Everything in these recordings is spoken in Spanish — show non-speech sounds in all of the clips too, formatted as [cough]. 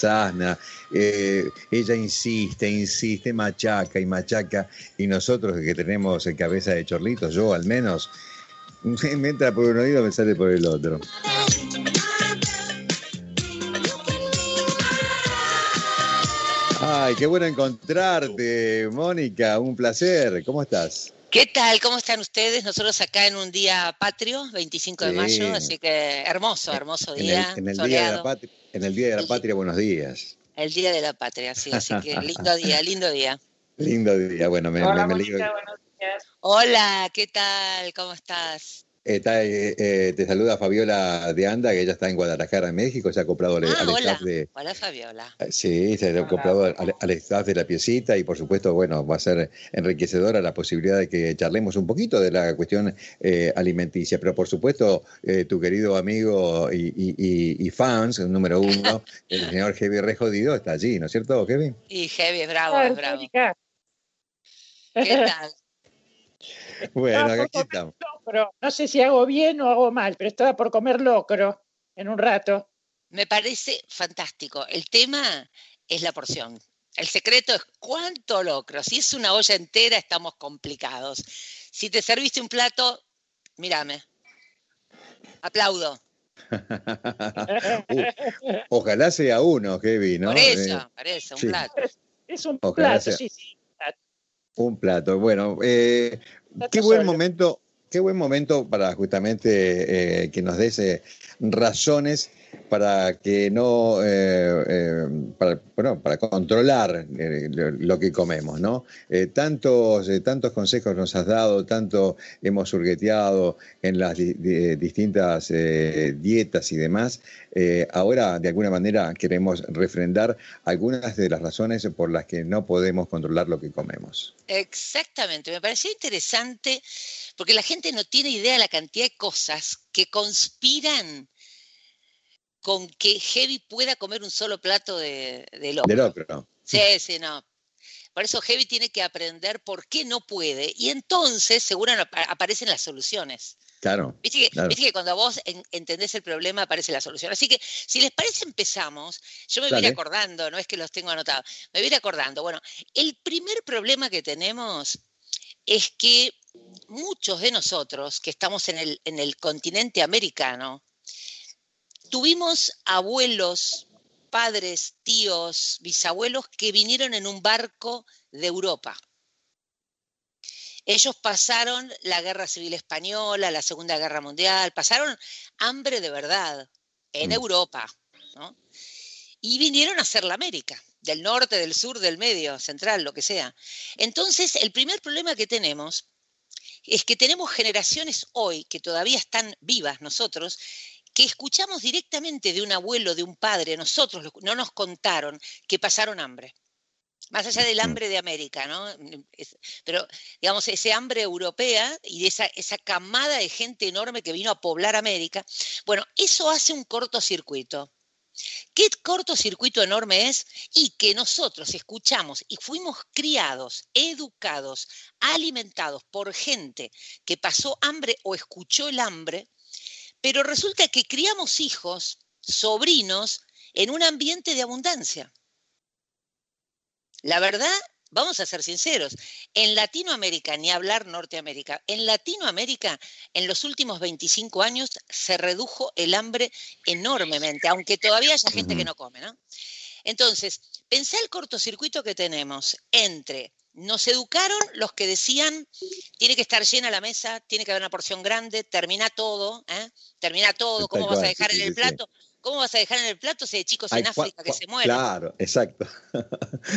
Sana, eh, ella insiste, insiste, machaca y machaca, y nosotros que tenemos cabeza de chorlitos, yo al menos, [laughs] me entra por un oído, me sale por el otro. Ay, qué bueno encontrarte, Mónica, un placer, ¿cómo estás? ¿Qué tal? ¿Cómo están ustedes? Nosotros acá en un día patrio, 25 de Sí. mayo, así que hermoso, hermoso En día, el, en el día de la patria, en el Día de la Patria, buenos días. El día de la patria, sí, así que [laughs] lindo día, lindo día. Lindo día, bueno, me, Hola, me- me alegro. Mónica, buenos días. Hola, ¿qué tal? ¿Cómo estás? Está, eh, eh, te saluda Fabiola de Anda, que ella está en Guadalajara, en México, se ha acoplado al, Ah, al hola. staff de, Hola, Fabiola. Sí, se ha acoplado al, staff de la piecita y por supuesto, bueno, va a ser enriquecedora la posibilidad de que charlemos un poquito de la cuestión eh, alimenticia, pero por supuesto, eh, tu querido amigo y, y- y- y fans, el número uno, [laughs] el señor Heavy Re Jodido, está allí, ¿no es cierto, Kevin? Y Heavy, bravo, es bravo. ¿Qué tal? Bueno, aquí estamos. locro. No sé si hago bien o hago mal, pero estaba por comer locro en un rato. Me parece fantástico. El tema es la porción. El secreto es cuánto locro. Si es una olla entera, estamos complicados. Si te serviste un plato, mírame. Aplaudo. [laughs] Uh, ojalá sea uno, Kevin, ¿no? Por eso, Eh, por eso, un sí. plato. Es un Ojalá plato, sea. sí, sí. Un plato. Bueno, eh, qué buen momento, qué buen momento para justamente eh, que nos des eh, razones para que no, eh, eh, para, bueno, para controlar eh, lo, que comemos, ¿no? Tantos, tantos consejos nos has dado, tanto hemos hurgueteado en las di- di- distintas dietas y demás. Ahora, de alguna manera, queremos refrendar algunas de las razones por las que no podemos controlar lo que comemos. Exactamente, me pareció interesante porque la gente no tiene idea de la cantidad de cosas que conspiran con que Heavy pueda comer un solo plato de, de locro. De locro. Sí, sí, no. Por eso Heavy tiene que aprender por qué no puede y entonces seguro ap- aparecen las soluciones. Claro. Viste que, Claro. viste que cuando vos en- entendés el problema aparece la solución. Así que si les parece empezamos. Yo me voy a ir acordando, no es que los tengo anotados, me voy a ir acordando. Bueno, el primer problema que tenemos es que muchos de nosotros que estamos en el, en el continente americano tuvimos abuelos, padres, tíos, bisabuelos que vinieron en un barco de Europa. Ellos pasaron la Guerra Civil Española, la Segunda Guerra Mundial, pasaron hambre de verdad en Mm. Europa, ¿no? Y vinieron a hacer la América, del norte, del sur, del medio, central, lo que sea. Entonces, el primer problema que tenemos es que tenemos generaciones hoy que todavía están vivas nosotros, que escuchamos directamente de un abuelo, de un padre, nosotros no nos contaron que pasaron hambre. Más allá del Mm. hambre de América, ¿no? Pero, digamos, ese hambre europea y de esa, esa camada de gente enorme que vino a poblar América, bueno, eso hace un cortocircuito. ¿Qué cortocircuito enorme es? Y que nosotros escuchamos y fuimos criados, educados, alimentados por gente que pasó hambre o escuchó el hambre, pero resulta que criamos hijos, sobrinos, en un ambiente de abundancia. La verdad, vamos a ser sinceros, en Latinoamérica, ni hablar Norteamérica, en Latinoamérica, en los últimos 25 años se redujo el hambre enormemente, aunque todavía haya gente que no come, ¿no? Entonces, pensá el cortocircuito que tenemos entre nos educaron los que decían tiene que estar llena la mesa, tiene que haber una porción grande, termina todo, ¿eh? termina todo, ¿cómo vas a dejar sí, en sí, el sí. plato? ¿Cómo vas a dejar en el plato si hay chicos en África que se mueren? Claro, exacto.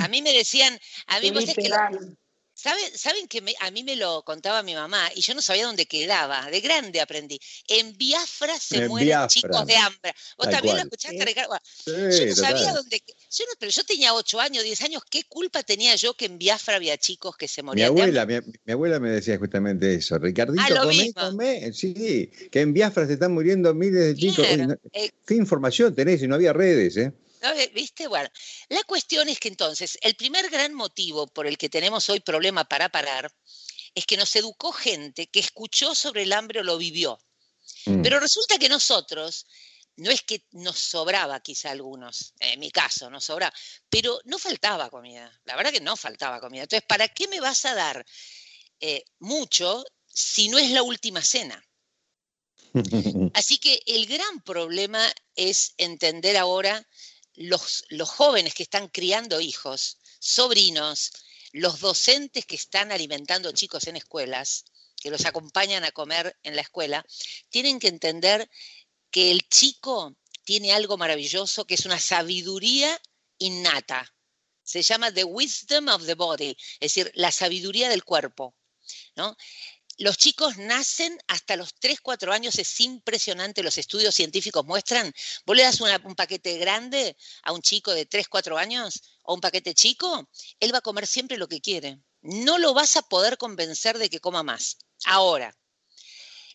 A mí me decían, a mí vos sabés que lo-. ¿Saben, ¿Saben que a mí me lo contaba mi mamá y yo no sabía dónde quedaba? De grande aprendí. En Biafra se mueren chicos de hambre. ¿Vos también lo escuchaste, Ricardo? yo no sabía dónde. Yo pero yo tenía 8 años, 10 años. ¿Qué culpa tenía yo que en Biafra había chicos que se morían mi abuela? Mi, abuela me decía justamente eso. Ricardito, ah, comé, comé. Sí, que en Biafra se están muriendo miles de chicos. Eh, ¿Qué información tenés si no había redes, eh? ¿Viste? Bueno, la cuestión es que entonces, el primer gran motivo por el que tenemos hoy problema para parar es que nos educó gente que escuchó sobre el hambre o lo vivió. Mm. Pero resulta que nosotros, no es que nos sobraba quizá algunos, en mi caso nos sobraba, pero no faltaba comida, la verdad que no faltaba comida. Entonces, ¿para qué me vas a dar eh, mucho si no es la última cena? [laughs] Así que el gran problema es entender ahora los, jóvenes que están criando hijos, sobrinos, los docentes que están alimentando chicos en escuelas, que los acompañan a comer en la escuela, tienen que entender que el chico tiene algo maravilloso, que es una sabiduría innata. Se llama the wisdom of the body, es decir, la sabiduría del cuerpo. ¿no? Los chicos nacen hasta los 3, 4 años, es impresionante, los estudios científicos muestran. Vos le das un paquete grande a un chico de 3, 4 años o un paquete chico, él va a comer siempre lo que quiere. No lo vas a poder convencer de que coma más. Ahora,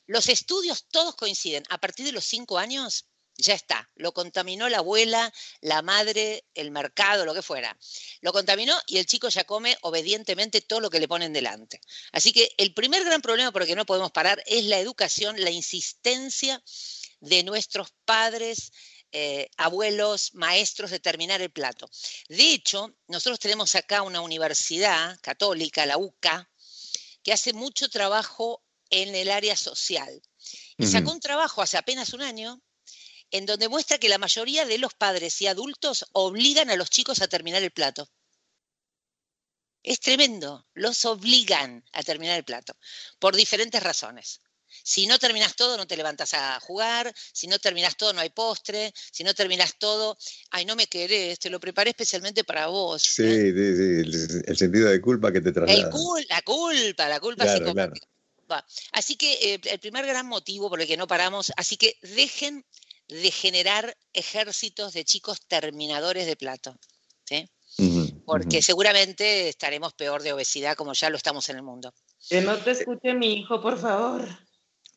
los estudios todos coinciden. A partir de los 5 años, ya está, lo contaminó la abuela, la madre, el mercado, lo que fuera. Lo contaminó y el chico ya come obedientemente todo lo que le ponen delante. Así que el primer gran problema por el que no podemos parar es la educación, la insistencia de nuestros padres, eh, abuelos, maestros de terminar el plato. De hecho, nosotros tenemos acá una universidad católica, la UCA, que hace mucho trabajo en el área social. Y sacó un trabajo hace apenas un año en donde muestra que la mayoría de los padres y adultos obligan a los chicos a terminar el plato. Es tremendo, los obligan a terminar el plato, por diferentes razones. Si no terminas todo, no te levantas a jugar. Si no terminas todo, no hay postre. Si no terminas todo, ay, no me querés, te lo preparé especialmente para vos. Sí, ¿eh? sí, sí, el, sentido de culpa que te traslada. la culpa, la culpa psicológica. Así que eh, el primer gran motivo por el que no paramos, así que dejen de generar ejércitos de chicos terminadores de plato. ¿sí? Porque seguramente estaremos peor de obesidad como ya lo estamos en el mundo. Que no te escuche mi hijo, por favor.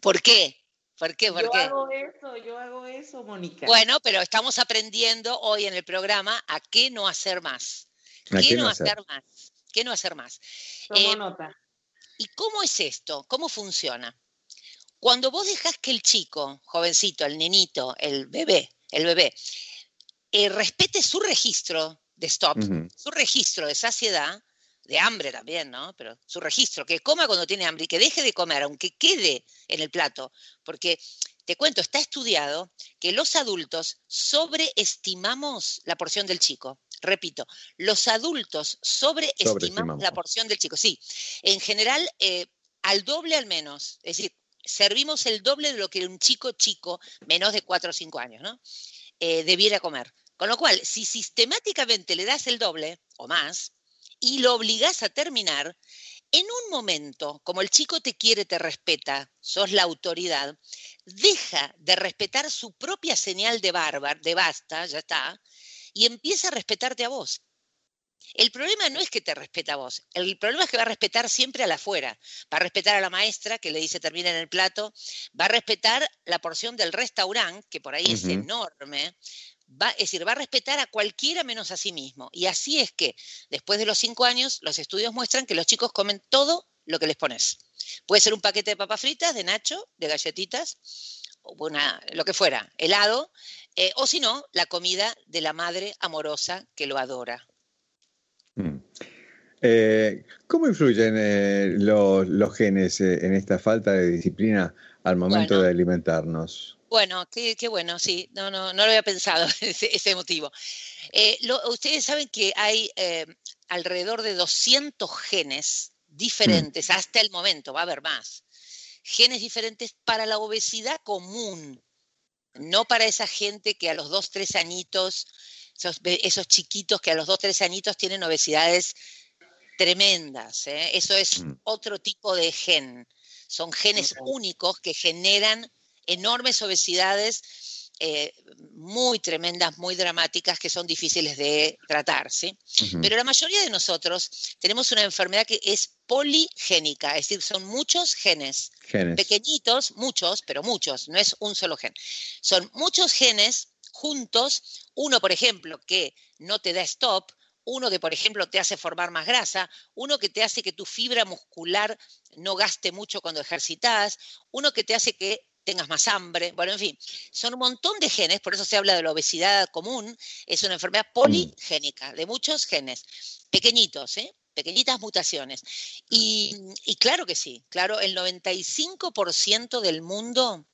¿Por qué? ¿Por qué? ¿Por yo hago eso, yo hago eso, Mónica. Bueno, pero estamos aprendiendo hoy en el programa a qué no hacer más. ¿Qué, no hacer? más? ¿Qué no hacer más? Tomo eh, nota. ¿Y cómo es esto? ¿Cómo funciona? Cuando vos dejas que el chico, jovencito, el nenito, el bebé, el bebé, eh, respete su registro de stop, su registro de saciedad, de hambre también, ¿no? Pero su registro, que coma cuando tiene hambre y que deje de comer, aunque quede en el plato, porque te cuento, está estudiado que los adultos sobreestimamos la porción del chico. Repito, los adultos sobreestimamos, la porción del chico. Sí, en general, eh, al doble al menos. Es decir, servimos el doble de lo que un chico chico, menos de 4 o 5 años, ¿no? Eh, debiera comer. Con lo cual, si sistemáticamente le das el doble o más y lo obligas a terminar, en un momento, como el chico te quiere, te respeta, sos la autoridad, deja de respetar su propia señal de barba, de basta, ya está, y empieza a respetarte a vos. El problema no es que te respeta a vos, el problema es que va a respetar siempre a la afuera. Va a respetar a la maestra que le dice termina en el plato, va a respetar la porción del restaurante, que por ahí es enorme. Va, es decir, va a respetar a cualquiera menos a sí mismo. Y así es que, después de los cinco años, los estudios muestran que los chicos comen todo lo que les pones. Puede ser un paquete de papas fritas, de nacho, de galletitas, o una, lo que fuera, helado, eh, o si no, la comida de la madre amorosa que lo adora. Mm. Eh, ¿Cómo influyen eh, los, genes en esta falta de disciplina al momento de alimentarnos? Bueno, qué, bueno, sí, no, no, no lo había pensado [laughs] ese, motivo. ustedes saben que hay alrededor de 200 genes diferentes mm. hasta el momento, va a haber más. Genes diferentes para la obesidad común, no para esa gente que a los dos, tres añitos esos, chiquitos que a los dos, tres añitos tienen obesidades tremendas. ¿eh? Eso es Mm. otro tipo de gen. Son genes únicos que generan enormes obesidades eh, muy tremendas, muy dramáticas, que son difíciles de tratar. ¿sí? Pero la mayoría de nosotros tenemos una enfermedad que es poligénica, es decir, son muchos genes Genes. pequeñitos, muchos, pero muchos, no es un solo gen. Son muchos genes juntos, uno, por ejemplo, que no te da stop, uno que, por ejemplo, te hace formar más grasa, uno que te hace que tu fibra muscular no gaste mucho cuando ejercitas, uno que te hace que tengas más hambre, bueno, en fin, son un montón de genes, por eso se habla de la obesidad común, es una enfermedad poligénica, de muchos genes, pequeñitos, ¿eh? pequeñitas mutaciones. Y, y claro que sí, claro, el 95% del mundo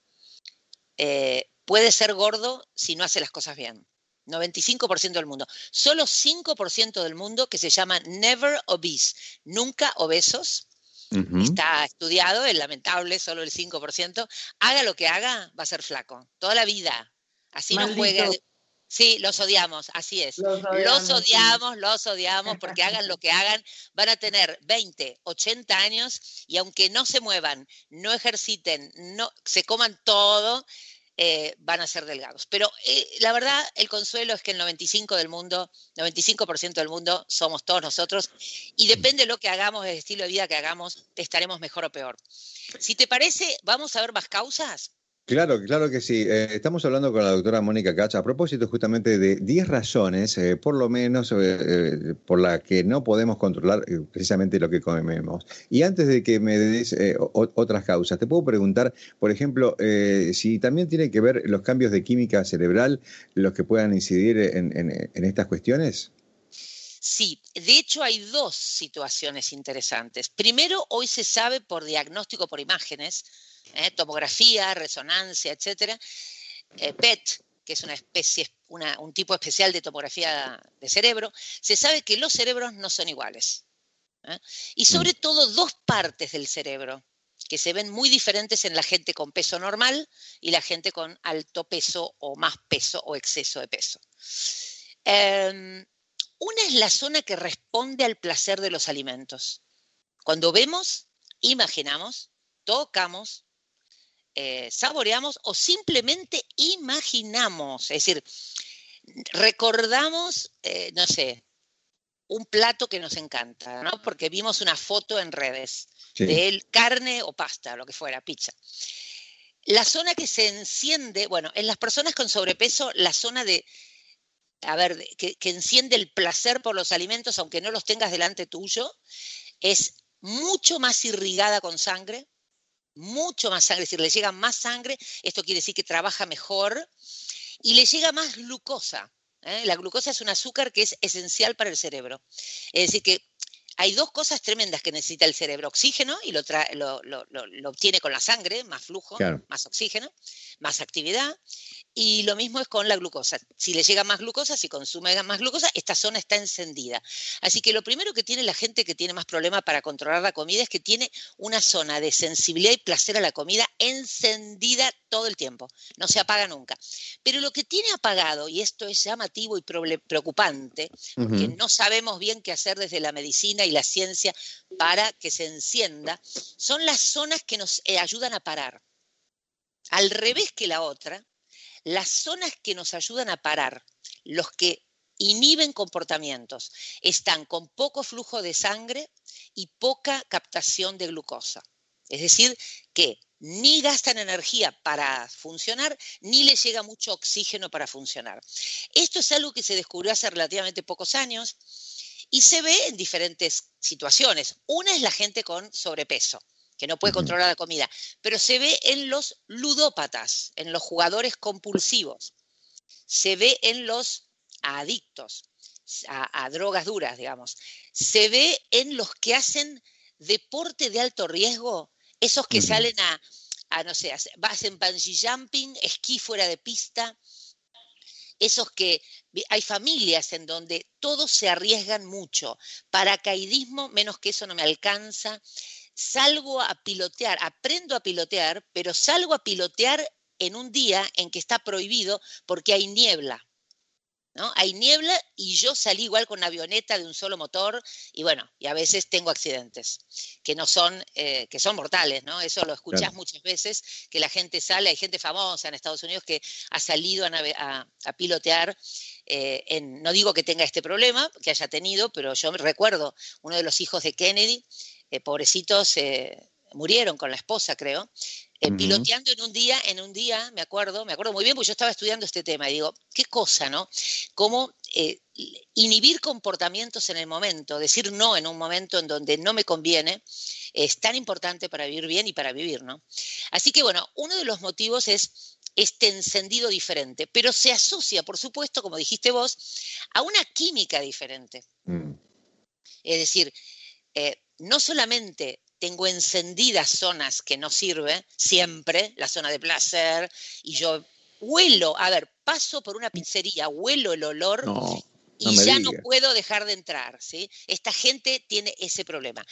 eh, puede ser gordo si no hace las cosas bien. 95% del mundo. Solo 5% del mundo que se llama never obese, nunca obesos. Está estudiado, es lamentable, solo el 5%. Haga lo que haga, va a ser flaco. Toda la vida. Así no juegue. Maldito. Sí, los odiamos, así es. Los Los odiamos, sí. odiamos, los odiamos, porque hagan lo que hagan, van a tener 20, 80 años y aunque no se muevan, no ejerciten, no se coman todo, eh, van a ser delgados. Pero eh, la verdad, el consuelo es que el 95 del mundo, 95% del mundo somos todos nosotros y depende de lo que hagamos, el estilo de vida que hagamos, estaremos mejor o peor. Si te parece, vamos a ver más causas. Claro, claro que sí. Eh, estamos hablando con la doctora Mónica Cacha a propósito justamente de 10 razones, eh, por lo menos, eh, por la que no podemos controlar precisamente lo que comemos. Y antes de que me des otras causas, te puedo preguntar, por ejemplo, si también tiene que ver los cambios de química cerebral los que puedan incidir en estas cuestiones. Sí, de hecho hay dos situaciones interesantes. Primero, hoy se sabe por diagnóstico por imágenes, ¿eh? tomografía, resonancia, etcétera, eh, PET, que es una especie, una- un tipo especial de tomografía de cerebro, se sabe que los cerebros no son iguales. ¿eh? Y sobre todo dos partes del cerebro que se ven muy diferentes en la gente con peso normal y la gente con alto peso o más peso o exceso de peso. Em, una es la zona que responde al placer de los alimentos. Cuando vemos, imaginamos, tocamos, eh, saboreamos o simplemente imaginamos. Es decir, recordamos, eh, no sé, un plato que nos encanta, ¿no? Porque vimos una foto en redes Sí. de él, carne o pasta, lo que fuera, pizza. La zona que se enciende, bueno, en las personas con sobrepeso, la zona de, a ver, que enciende el placer por los alimentos, aunque no los tengas delante tuyo, es mucho más irrigada con sangre, mucho más sangre, es decir, le llega más sangre, esto quiere decir que trabaja mejor y le llega más glucosa. ¿eh? La glucosa es un azúcar que es esencial para el cerebro. Es decir, que hay dos cosas tremendas que necesita el cerebro, oxígeno, y lo, lo, lo- lo- lo obtiene con la sangre, más flujo, Claro. más oxígeno, más actividad, y lo mismo es con la glucosa. Si le llega más glucosa, si consume más glucosa, esta zona está encendida. Así que lo primero que tiene la gente que tiene más problema para controlar la comida es que tiene una zona de sensibilidad y placer a la comida encendida todo el tiempo, no se apaga nunca. Pero lo que tiene apagado, y esto es llamativo y preocupante, porque Ujú. no sabemos bien qué hacer desde la medicina y la ciencia para que se encienda, son las zonas que nos eh, ayudan a parar. Al revés que la otra, las zonas que nos ayudan a parar, los que inhiben comportamientos, están con poco flujo de sangre y poca captación de glucosa. Es decir, que ni gastan energía para funcionar, ni les llega mucho oxígeno para funcionar. Esto es algo que se descubrió hace relativamente pocos años y se ve en diferentes situaciones. Una es la gente con sobrepeso, que no puede controlar la comida, pero se ve en los ludópatas, en los jugadores compulsivos, se ve en los adictos a, a drogas duras, digamos, se ve en los que hacen deporte de alto riesgo, esos que salen a, a, no sé, hace- hacen bungee jumping, esquí fuera de pista, esos que hay familias en donde todos se arriesgan mucho. Paracaidismo, menos que eso no me alcanza. Salgo a pilotear, aprendo a pilotear, pero salgo a pilotear en un día en que está prohibido porque hay niebla. ¿no? Hay niebla y yo salí igual con una avioneta de un solo motor y bueno, y a veces tengo accidentes que no son, eh, que son mortales, ¿no? Eso lo escuchás muchas veces, que la gente sale, hay gente famosa en Estados Unidos que ha salido a, pilotear eh, no digo que tenga este problema, que haya tenido, pero yo recuerdo uno de los hijos de Kennedy, eh, pobrecitos, murieron con la esposa, creo, eh, piloteando en un día, en un día, me acuerdo, me acuerdo muy bien, porque yo estaba estudiando este tema y digo, qué cosa, ¿no? Cómo eh, inhibir comportamientos en el momento, decir no en un momento en donde no me conviene, es tan importante para vivir bien y para vivir, ¿no? Así que bueno, uno de los motivos es este encendido diferente, pero se asocia, por supuesto, como dijiste vos, a una química diferente. Mm. Es decir, eh, no solamente tengo encendidas zonas que no sirven, siempre, la zona de placer, y yo huelo, a ver, paso por una pizzería, huelo el olor y ya no puedo dejar de entrar, ¿sí? Esta gente tiene ese problema.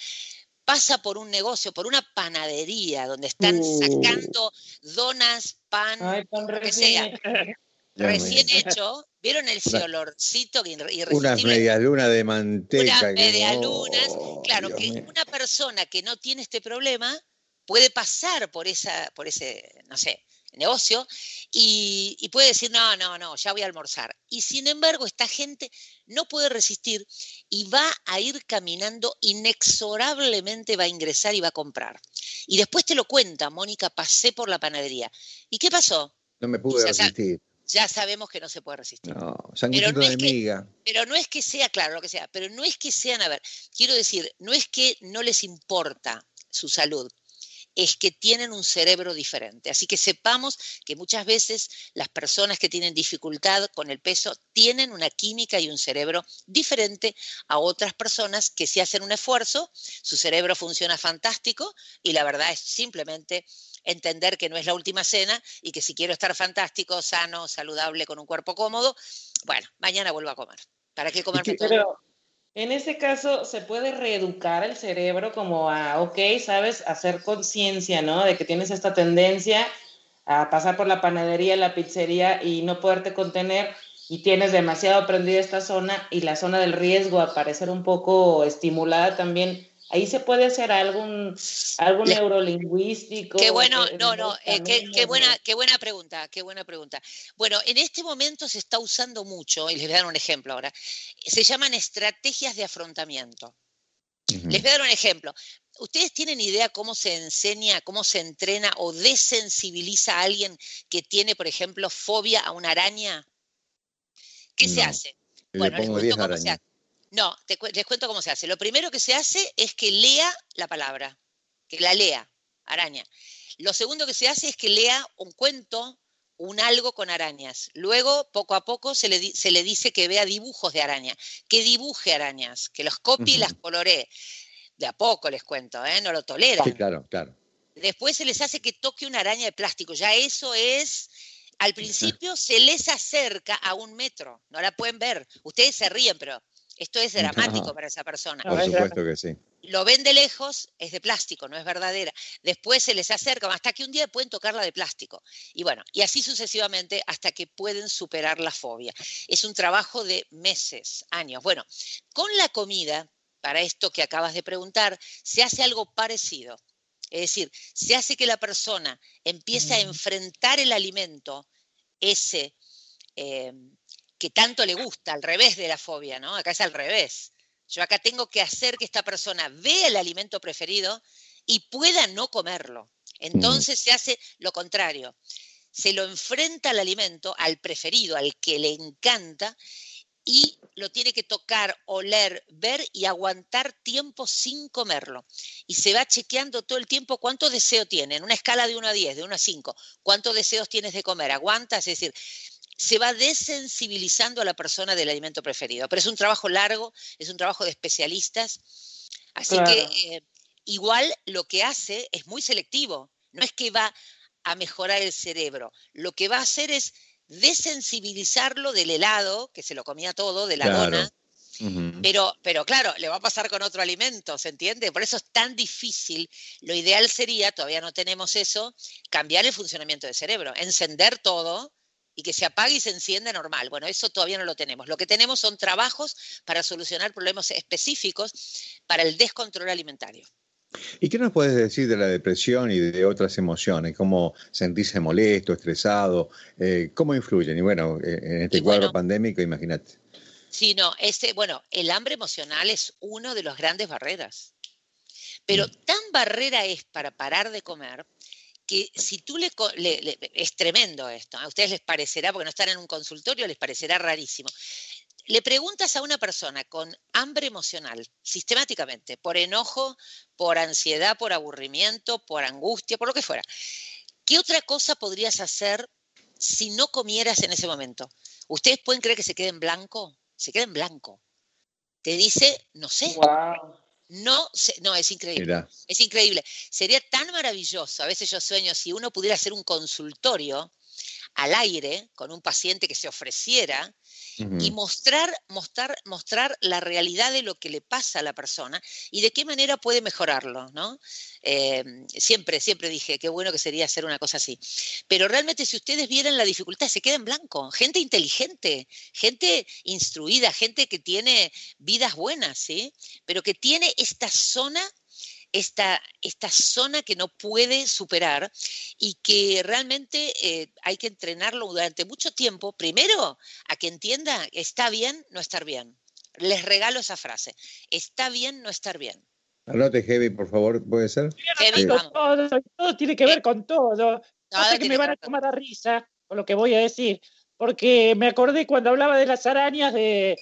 Pasa por un negocio, por una panadería, donde están uh. sacando donas, pan, lo que sea. [laughs] Recién hecho, ¿vieron el olorcito irresistible? Unas medialunas de manteca. Unas medialunas. claro, que una persona que no tiene este problema puede pasar por, esa, por ese, no sé, negocio y, y, puede decir, no, no, no, ya voy a almorzar. Y sin embargo, esta gente no puede resistir y va a ir caminando inexorablemente, va a ingresar y va a comprar. Y después te lo cuenta, Mónica, pasé por la panadería. ¿Y qué pasó? No me pude resistir ya sabemos que no se puede resistir. No, pero no, es que, pero no es que sea, claro, lo que sea, pero no es que sean, a ver, quiero decir, no es que no les importa su salud, es que tienen un cerebro diferente. Así que sepamos que muchas veces las personas que tienen dificultad con el peso tienen una química y un cerebro diferente a otras personas que si hacen un esfuerzo, su cerebro funciona fantástico y la verdad es simplemente entender que no es la última cena y que si quiero estar fantástico, sano, saludable, con un cuerpo cómodo, bueno, mañana vuelvo a comer. ¿Para qué comer Pero en ese caso, ¿se puede reeducar el cerebro como a, ok, sabes, hacer conciencia, ¿no? De que tienes esta tendencia a pasar por la panadería, la pizzería y no poderte contener y tienes demasiado prendida esta zona y la zona del riesgo a parecer un poco estimulada también Ahí se puede hacer algún, algo neurolingüístico. Qué bueno, no, no, eh, qué, buena, qué buena pregunta, qué buena pregunta. Bueno, en este momento se está usando mucho, y les voy a dar un ejemplo ahora, se llaman estrategias de afrontamiento. Les voy a dar un ejemplo. ¿Ustedes tienen idea cómo se enseña, cómo se entrena o desensibiliza a alguien que tiene, por ejemplo, fobia a una araña? ¿Qué se hace? bueno, les cuento cómo se hace. No, les cuento cómo se hace. Lo primero que se hace es que lea la palabra, que la lea, araña. Lo segundo que se hace es que lea un cuento, un algo con arañas. Luego, poco a poco, se le, se le dice que vea dibujos de araña, que dibuje arañas, que los copie y las coloree. De a poco les cuento, ¿eh? no lo toleran. Sí, claro, claro. Después se les hace que toque una araña de plástico. Ya eso es al principio se les acerca a un metro, no la pueden ver. Ustedes se ríen, pero esto es [laughs] dramático para esa persona. Por supuesto que sí. Lo ven de lejos, es de plástico, no es verdadera. Después se les acerca, hasta que un día pueden tocarla de plástico. Y bueno, y así sucesivamente hasta que pueden superar la fobia. Es un trabajo de meses, años. Bueno, con la comida, para esto que acabas de preguntar, se hace algo parecido. Es decir, se hace que la persona empiece a enfrentar el alimento, ese eh, que tanto le gusta, al revés de la fobia, ¿no? Acá es al revés. Yo acá tengo que hacer que esta persona vea el alimento preferido y pueda no comerlo. Entonces se hace lo contrario. Se lo enfrenta al alimento, al preferido, al que le encanta, y lo tiene que tocar, oler, ver y aguantar tiempo sin comerlo. Y se va chequeando todo el tiempo cuánto deseo tiene, en una escala de 1 a 10, de 1 a 5, cuántos deseos tienes de comer, aguantas, es decir, se va desensibilizando a la persona del alimento preferido. Pero es un trabajo largo, es un trabajo de especialistas. Así que eh, igual lo que hace es muy selectivo. No es que va a mejorar el cerebro. Lo que va a hacer es desensibilizarlo del helado, que se lo comía todo, de la dona. Pero, pero claro, le va a pasar con otro alimento, ¿se entiende? Por eso es tan difícil. Lo ideal sería, todavía no tenemos eso, cambiar el funcionamiento del cerebro, encender todo y que se apague y se encienda normal. Bueno, eso todavía no lo tenemos. Lo que tenemos son trabajos para solucionar problemas específicos para el descontrol alimentario. ¿Y qué nos puedes decir de la depresión y de otras emociones? ¿Cómo sentirse molesto, estresado? Eh, ¿Cómo influyen? Y bueno, eh, en este cuadro pandémico, imagínate. Sí, no, este, bueno, el hambre emocional es uno de las grandes barreras. Pero mm. tan barrera es para parar de comer que si tú le, es tremendo esto, a ustedes les parecerá, porque no están en un consultorio, les parecerá rarísimo. Le preguntas a una persona con hambre emocional, sistemáticamente, por enojo, por ansiedad, por aburrimiento, por angustia, por lo que fuera, ¿qué otra cosa podrías hacer si no comieras en ese momento? ¿Ustedes pueden creer que se quede en blanco? Se queda en blanco. Te dice, no sé. No, no, es increíble. Es increíble. Sería tan maravilloso. A veces yo sueño si uno pudiera hacer un consultorio al aire con un paciente que se ofreciera y mostrar, mostrar, mostrar la realidad de lo que le pasa a la persona y de qué manera puede mejorarlo, ¿no? Em, siempre, siempre dije, qué bueno que sería hacer una cosa así. Pero realmente si ustedes vieran la dificultad, se queda en blanco. Gente inteligente, gente instruida, gente que tiene vidas buenas, ¿sí? Pero que tiene esta zona esta, esta zona que no puede superar y que realmente eh, hay que entrenarlo durante mucho tiempo, primero a que entienda, está bien no estar bien. Les regalo esa frase, está bien no estar bien. Anote, Heavy, por favor, ¿puede ser? todo, tiene que ver con todo. No que me van a tomar a risa con lo que voy a decir, porque me acordé cuando hablaba de las arañas de,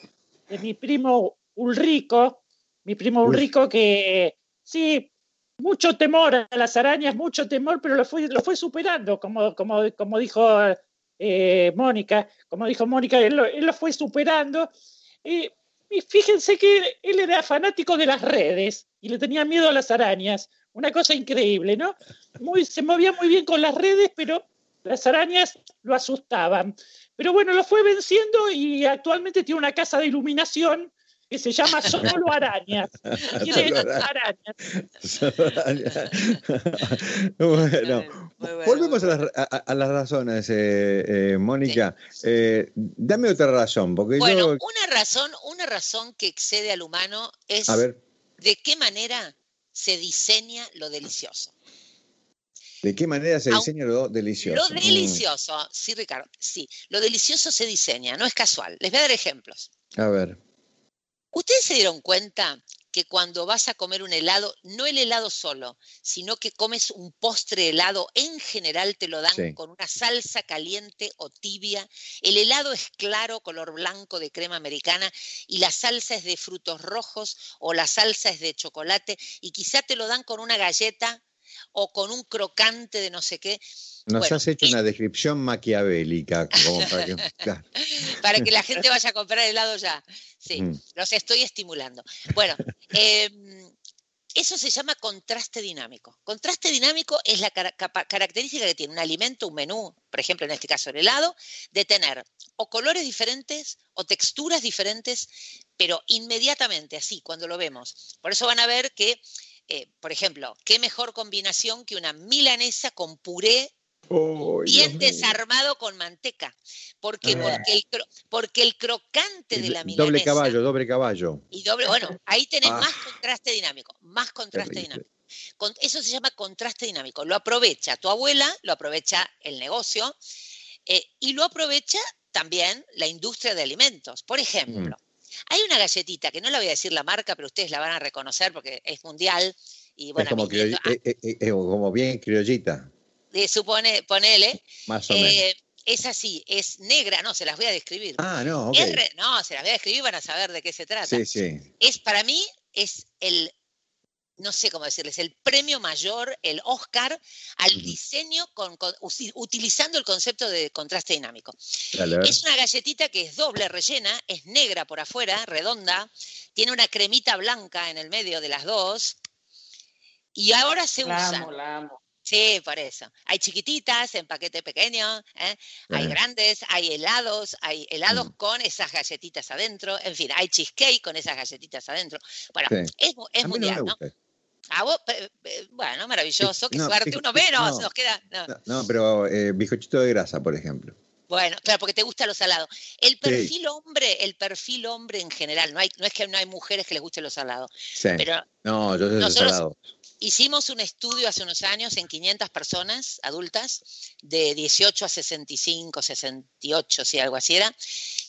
de mi primo Ulrico, mi primo Ulrico que Sí, mucho temor a las arañas, mucho temor, pero lo fue, lo fue superando, como, como, como dijo eh, Mónica, como dijo Mónica, él lo, fue superando. y fíjense que él era fanático de las redes y le tenía miedo a las arañas. Una cosa increíble, ¿no? Muy, se movía muy bien con las redes, pero las arañas lo asustaban. Pero bueno, lo fue venciendo y actualmente tiene una casa de iluminación que se llama Solo Arañas. [laughs] Tiene arañas. Solo arañas. [laughs] bueno, volvemos a las, razones, eh, eh, Mónica. Eh, dame otra razón. Porque bueno, una razón, una razón que excede al humano es de qué manera se diseña lo delicioso. ¿De qué manera se diseña lo delicioso? Lo delicioso, sí, Ricardo, sí. Lo delicioso se diseña, no es casual. Les voy a dar ejemplos. A ver. ¿Ustedes se dieron cuenta que cuando vas a comer un helado, no el helado solo, sino que comes un postre helado, en general te lo dan con una salsa caliente o tibia. El helado es claro, color blanco de crema americana, y la salsa es de frutos rojos o la salsa es de chocolate, y quizá te lo dan con una galleta o con un crocante de no sé qué. Nos has hecho una descripción maquiavélica. [laughs] para, que... la gente vaya a comprar helado ya. Sí, mm. los estoy estimulando. Bueno, em, eso se llama contraste dinámico. Contraste dinámico es la característica que tiene un alimento, un menú, por ejemplo, en este caso el helado, de tener o colores diferentes o texturas diferentes, pero inmediatamente, así, cuando lo vemos. Por eso van a ver que, eh, por ejemplo, qué mejor combinación que una milanesa con puré bien desarmado con manteca. ¿Por qué? Ah. Porque, el, crocante de la milanesa. Doble caballo, doble caballo. Y doble, bueno, ahí tenés ah. más contraste dinámico, más contraste dinámico. eso se llama contraste dinámico. Lo aprovecha tu abuela, lo aprovecha el negocio eh, y lo aprovecha también la industria de alimentos. Por ejemplo, mm. Hay una galletita, que no la voy a decir la marca, pero ustedes la van a reconocer porque es mundial. Y bueno, es como, como bien criollita supone, ponele. Más o menos. Eh, es así, es negra, no, se las voy a describir. Ah, no, no, se las voy a describir, van a saber de qué se trata. Sí, sí. Es para mí, es el, no sé cómo decirles, el premio mayor, el Oscar, al diseño con, utilizando el concepto de contraste dinámico. Es una galletita que es doble rellena, es negra por afuera, redonda, tiene una cremita blanca en el medio de las dos. Y ahora se usa. la amo. Sí, por eso. Hay chiquititas en paquete pequeño, ¿eh? hay grandes, hay helados, hay helados mm. con esas galletitas adentro, en fin, hay cheesecake con esas galletitas adentro. Bueno, es, mundial, ¿no? Ah, bueno, maravilloso, qué suerte, uno menos, nos queda. No, pero eh, bizcochito de grasa, por ejemplo. Bueno, claro, porque te gusta lo salado. El perfil hombre, el perfil hombre en general, no, hay, no es que no hay mujeres que les guste lo salado. Sí. Pero no, yo soy salado. Hicimos un estudio hace unos años en 500 personas adultas, de 18 a 65, 68, si algo así era,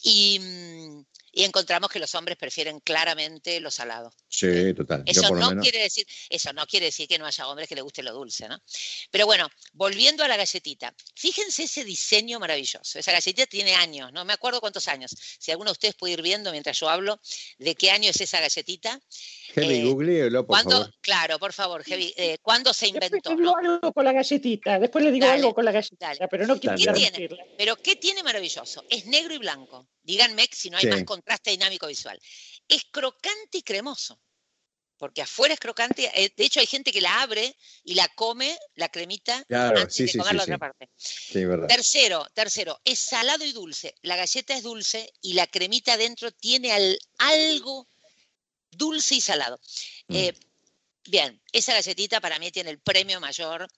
y mm, y encontramos que los hombres prefieren claramente lo salado. Sí, total. Eso no quiere decir, eso no quiere decir que no haya hombres que les guste lo dulce, ¿no? Pero bueno, volviendo a la galletita, fíjense ese diseño maravilloso. Esa galletita tiene años, no me acuerdo cuántos años. Si alguno de ustedes puede ir viendo mientras yo hablo de qué año es esa galletita. Heavy, eh, googleelo, por favor. Claro, por favor, Heavy, eh, ¿cuándo se inventó? Después le digo algo con la galletita, después le digo algo con la galletita, pero no quiero ¿Qué tiene? Pero ¿qué tiene maravilloso? Es negro y blanco. Díganme si no hay más contraste dinámico visual. Es crocante y cremoso, porque afuera es crocante. Eh, de hecho, hay gente que la abre y la come, la cremita, antes de comer la otra parte. Tercero, tercero, es salado y dulce. La galleta es dulce y la cremita adentro tiene algo dulce y salado. Mm. Eh, bien, esa galletita para mí tiene el premio mayor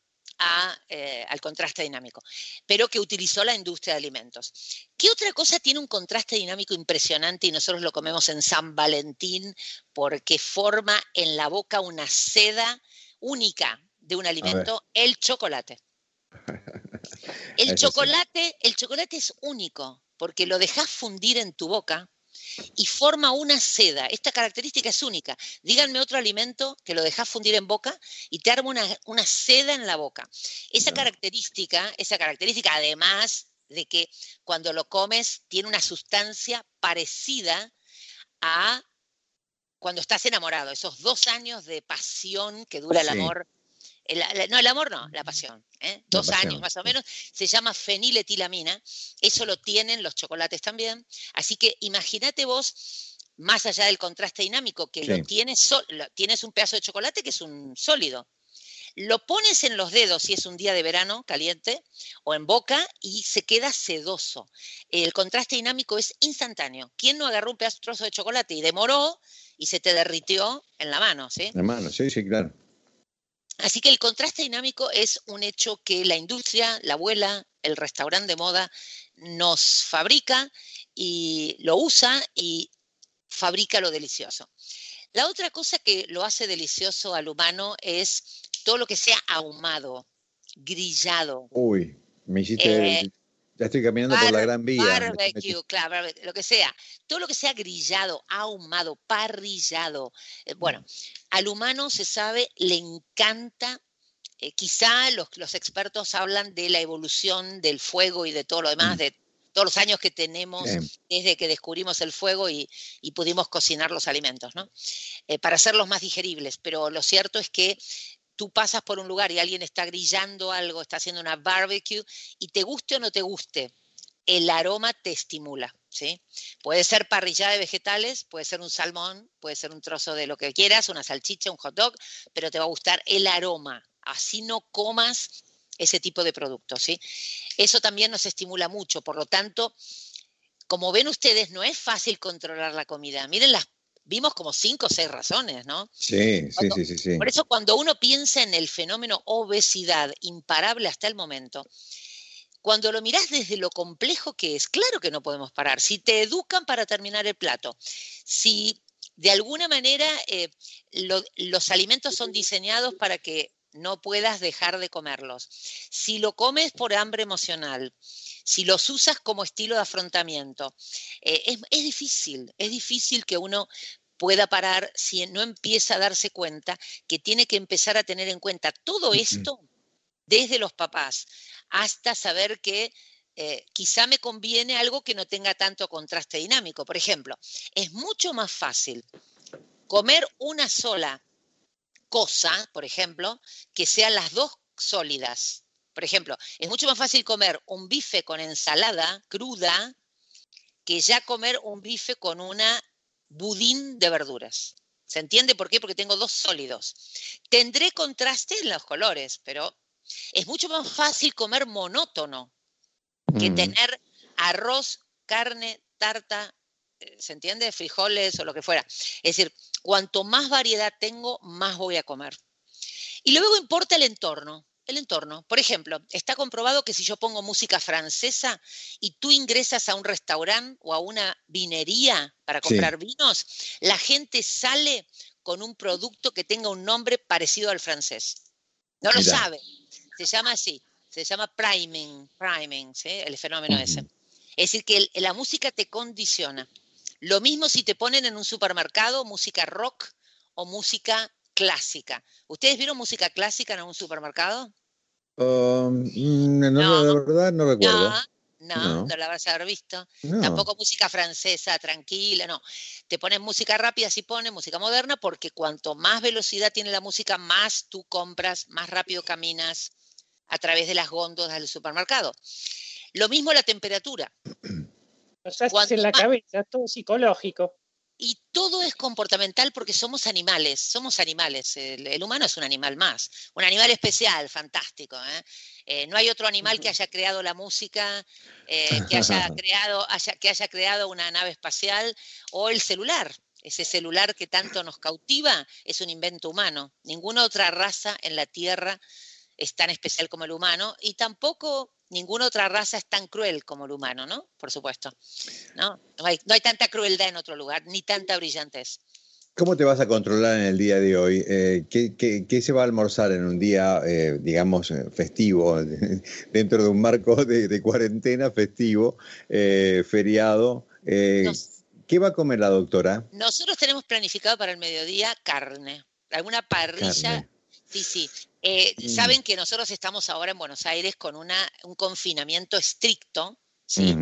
eh, al contraste dinámico, pero que utilizó la industria de alimentos. ¿Qué otra cosa tiene un contraste dinámico impresionante y nosotros lo comemos en San Valentín porque forma en la boca una seda única de un alimento? El chocolate. [laughs] El chocolate, el chocolate es único porque lo dejas fundir en tu boca y forma una seda. Esta característica es única. Díganme otro alimento que lo dejas fundir en boca y te arma una, seda en la boca. Esa característica, esa característica, además de que cuando lo comes tiene una sustancia parecida a cuando estás enamorado, esos dos años de pasión que dura el amor no, el amor no, la pasión. ¿eh? Dos años más o menos. Se llama feniletilamina. Eso lo tienen los chocolates también. Así que imagínate vos, más allá del contraste dinámico, que lo tienes, tienes un pedazo de chocolate que es un sólido. Lo pones en los dedos si es un día de verano caliente o en boca y se queda sedoso. El contraste dinámico es instantáneo. ¿Quién no agarró un pedazo de chocolate y demoró y se te derritió en la mano? ¿sí? En la mano, sí, sí, claro. Así que el contraste dinámico es un hecho que la industria, la abuela, el restaurante de moda nos fabrica y lo usa y fabrica lo delicioso. La otra cosa que lo hace delicioso al humano es todo lo que sea ahumado, grillado. Uy, me hiciste eh, ya estoy caminando por la Gran Vía. Barbecue, claro, lo que sea. Todo lo que sea grillado, ahumado, parrillado. Eh, bueno, al humano se sabe, le encanta. Eh, quizá los, los, expertos hablan de la evolución del fuego y de todo lo demás, mm. de todos los años que tenemos desde que descubrimos el fuego y, pudimos cocinar los alimentos, ¿no? Eh, para hacerlos más digeribles. Pero lo cierto es que tú pasas por un lugar y alguien está grillando algo, está haciendo una barbecue y te guste o no te guste, el aroma te estimula. ¿sí? Puede ser parrillada de vegetales, puede ser un salmón, puede ser un trozo de lo que quieras, una salchicha, un hot dog, pero te va a gustar el aroma. Así no comas ese tipo de productos. ¿sí? Eso también nos estimula mucho. Por lo tanto, como ven ustedes, no es fácil controlar la comida. Miren las vimos como cinco o seis razones, ¿no? Sí, sí, sí, sí, Por eso cuando uno piensa en el fenómeno obesidad imparable hasta el momento, cuando lo mirás desde lo complejo que es, claro que no podemos parar. Si te educan para terminar el plato, si de alguna manera eh, los alimentos son diseñados para que no puedas dejar de comerlos, si lo comes por hambre emocional, si los usas como estilo de afrontamiento, eh, es, es difícil, es difícil que uno pueda parar si no empieza a darse cuenta que tiene que empezar a tener en cuenta todo esto desde los papás hasta saber que eh, quizá me conviene algo que no tenga tanto contraste dinámico. Por ejemplo, es mucho más fácil comer una sola cosa, por ejemplo, que sean las dos sólidas. Por ejemplo, es mucho más fácil comer un bife con ensalada cruda que ya comer un bife con una budín de verduras. ¿Se entiende por qué? Porque tengo dos sólidos. Tendré contraste en los colores, pero es mucho más fácil comer monótono que mm. tener arroz, carne, tarta, ¿se entiende? Frijoles o lo que fuera. Es decir, cuanto más variedad tengo, más voy a comer. Y luego importa el entorno. el entorno. Por ejemplo, está comprobado que si yo pongo música francesa y tú ingresas a un restaurante o a una vinería para comprar vinos, la gente sale con un producto que tenga un nombre parecido al francés. No lo sabe. Se llama así. Se llama priming, priming, el fenómeno ese. Es decir, que la música te condiciona. Lo mismo si te ponen en un supermercado música rock o música clásica. ¿Ustedes vieron música clásica en un supermercado? Um, no, no, la verdad no recuerdo. No, no, la vas a haber visto. Tampoco música francesa, tranquila, no. Te ponen música rápida, si pones música moderna, porque cuanto más velocidad tiene la música, más tú compras, más rápido caminas a través de las góndolas del supermercado. Lo mismo la temperatura. [clears throat] O sea, en la cabeza, todo psicológico. Y todo es comportamental porque somos animales, somos animales. El, humano es un animal más, un animal especial, fantástico. ¿eh? Eh, no hay otro animal que haya creado la música, eh, que, haya [laughs] creado, que haya creado una nave espacial o el celular. Ese celular que tanto nos cautiva es un invento humano. Ninguna otra raza en la Tierra es tan especial como el humano y tampoco ninguna otra raza es tan cruel como el humano, ¿no? Por supuesto. No, no hay, tanta crueldad en otro lugar, ni tanta brillantez. ¿Cómo te vas a controlar en el día de hoy? Eh, ¿qué, se va a almorzar en un día, eh, digamos, eh, festivo, [laughs] dentro de un marco de, cuarentena festivo, feriado? ¿Qué va a comer la doctora? Nosotros tenemos planificado para el mediodía carne, alguna parrilla. Sí, sí. Eh, mm. Saben que nosotros estamos ahora en Buenos Aires con una, un confinamiento estricto, ¿sí?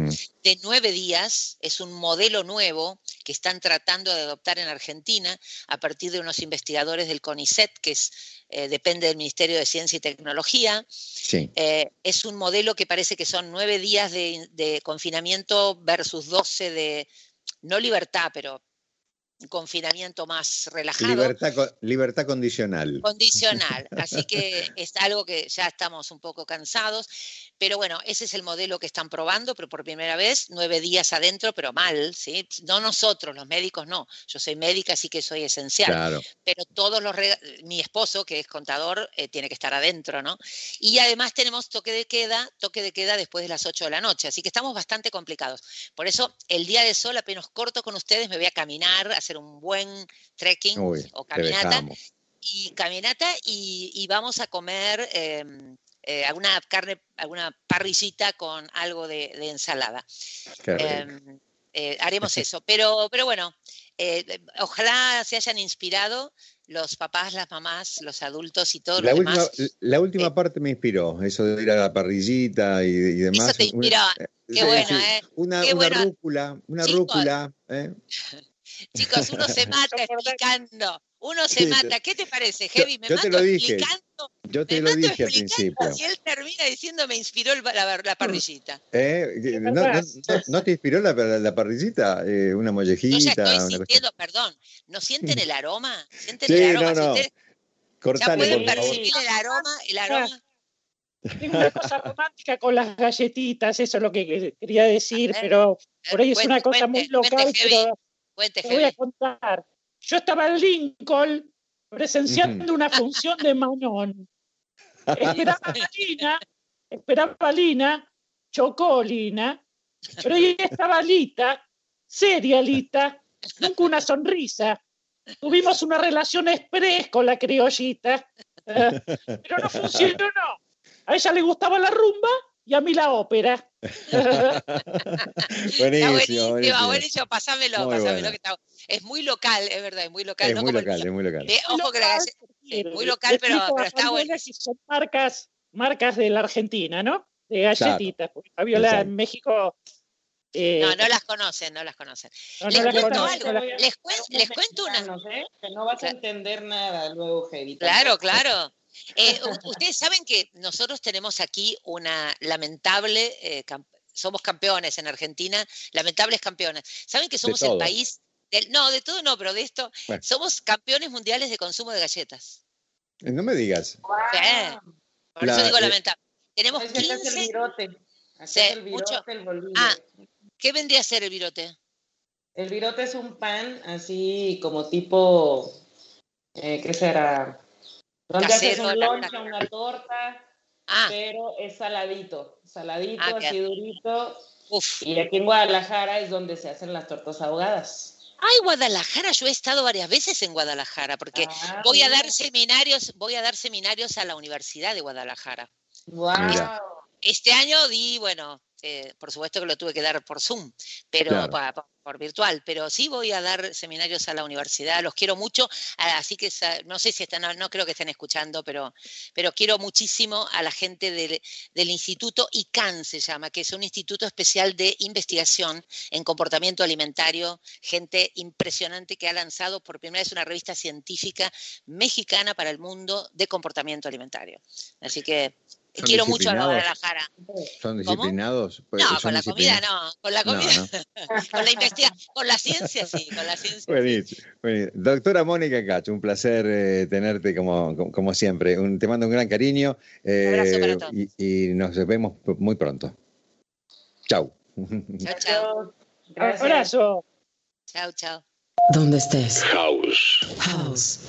de nueve días, es un modelo nuevo que están tratando de adoptar en Argentina a partir de unos investigadores del CONICET, que es, eh, depende del Ministerio de Ciencia y Tecnología. Sí. Eh, es un modelo que parece que son nueve días de, de confinamiento versus doce de, no libertad, pero confinamiento más relajado. Libertad, libertad condicional. Condicional, [laughs] así que es algo que ya estamos un poco cansados, pero bueno, ese es el modelo que están probando, pero por primera vez, nueve días adentro, pero mal, ¿sí? No nosotros, los médicos no, yo soy médica, así que soy esencial, pero todos los, mi esposo, que es contador, eh, tiene que estar adentro, ¿no? Y además tenemos toque de queda, toque de queda después de las ocho de la noche, así que estamos bastante complicados. Por eso, el día de sol, apenas corto con ustedes, me voy a caminar, hacer un buen trekking o caminata. Y caminata y, vamos a comer em, eh, alguna carne, alguna parrillita con algo de, ensalada. Em, eh, haremos [laughs] eso. Pero, pero bueno, eh, ojalá se hayan inspirado los papás, las mamás, los adultos y todo la lo última, demás. La última parte me inspiró, eso de ir a la parrillita y, demás. Eso te inspiró. Qué bueno, ¿eh? Una, rúcula, una rúcula. ¿eh? [laughs] Chicos, uno se [laughs] mata explicando. Uno se mata. ¿Qué te parece, Heavy? Me yo mato te lo dije. explicando. Yo te lo dije al principio. Y él termina diciendo, me inspiró la, la parrillita. ¿Eh? ¿No, no, no, te inspiró la, la parrillita? Eh, ¿Una mollejita? Yo ya estoy sintiendo, perdón. ¿No sienten el aroma? ¿Sienten sí, el aroma? No, no. Cortale, ya pueden percibir el aroma, el aroma. Tengo una cosa romántica con las galletitas, eso es lo que quería decir, pero por ahí es una cosa muy local, pero te voy a contar. Yo estaba en Lincoln presenciando una función de Manon. Esperaba a Lina, esperaba a Lina, chocó Lina, pero ahí estaba Lita, seria Lita, nunca una sonrisa. Tuvimos una relación express con la criollita, pero no funcionó. A ella le gustaba la rumba y a mí la ópera. [laughs] buenísimo, buenísimo, buenísimo, Pásamelo, pásamelo. Que está... Es muy local, es verdad, es muy local. Es muy local, es muy local. Eh, ojo que la muy local, pero, pero está bueno. Son marcas, marcas de la Argentina, ¿no? De galletitas. Claro. Fabiola en México eh, no, no las conocen, no las conocen. les, cuento algo, les, les, cuento una. ¿eh? Que no vas a entender nada luego, Heidi. Claro, claro. Eh, ustedes saben que nosotros tenemos aquí una lamentable, eh, somos campeones en Argentina, lamentables campeones. ¿Saben que somos el país, no, de todo no, pero de esto, somos campeones mundiales de consumo de galletas? Eh, no me digas. por eso digo lamentable. Tenemos 15... el virote. el virote, el ah, ¿qué vendría a ser el virote? El virote es un pan así como tipo, ¿qué será? Donde haces un lonche, una torta, ah. pero es saladito, saladito, ah, así durito. Y aquí en Guadalajara es donde se hacen las tortas ahogadas. Ay, Guadalajara, yo he estado varias veces en Guadalajara porque ah, voy a dar seminarios, voy a dar seminarios a la Universidad de Guadalajara. Wow. Este año di, bueno, eh, por supuesto que lo tuve que dar por Zoom, pero por virtual, pero sí voy a dar seminarios a la universidad, los quiero mucho, así que no sé si están, no, creo que estén escuchando, pero, pero quiero muchísimo a la gente del, del, Instituto ICANN, se llama, que es un instituto especial de investigación en comportamiento alimentario, gente impresionante que ha lanzado por primera vez una revista científica mexicana para el mundo de comportamiento alimentario. Así que Quiero mucho a Guadalajara. ¿Son disciplinados? Pues, no, con la comida no, con la comida, [laughs] con la investigación, con la ciencia sí, con la ciencia. Buenísimo, Doctora Mónica Cacho, un placer eh, tenerte como, como, siempre. te mando un gran cariño eh, y, y, nos vemos muy pronto. Chau. Chao, chao. Abrazo. Chao, chao. ¿Dónde estés? House. House.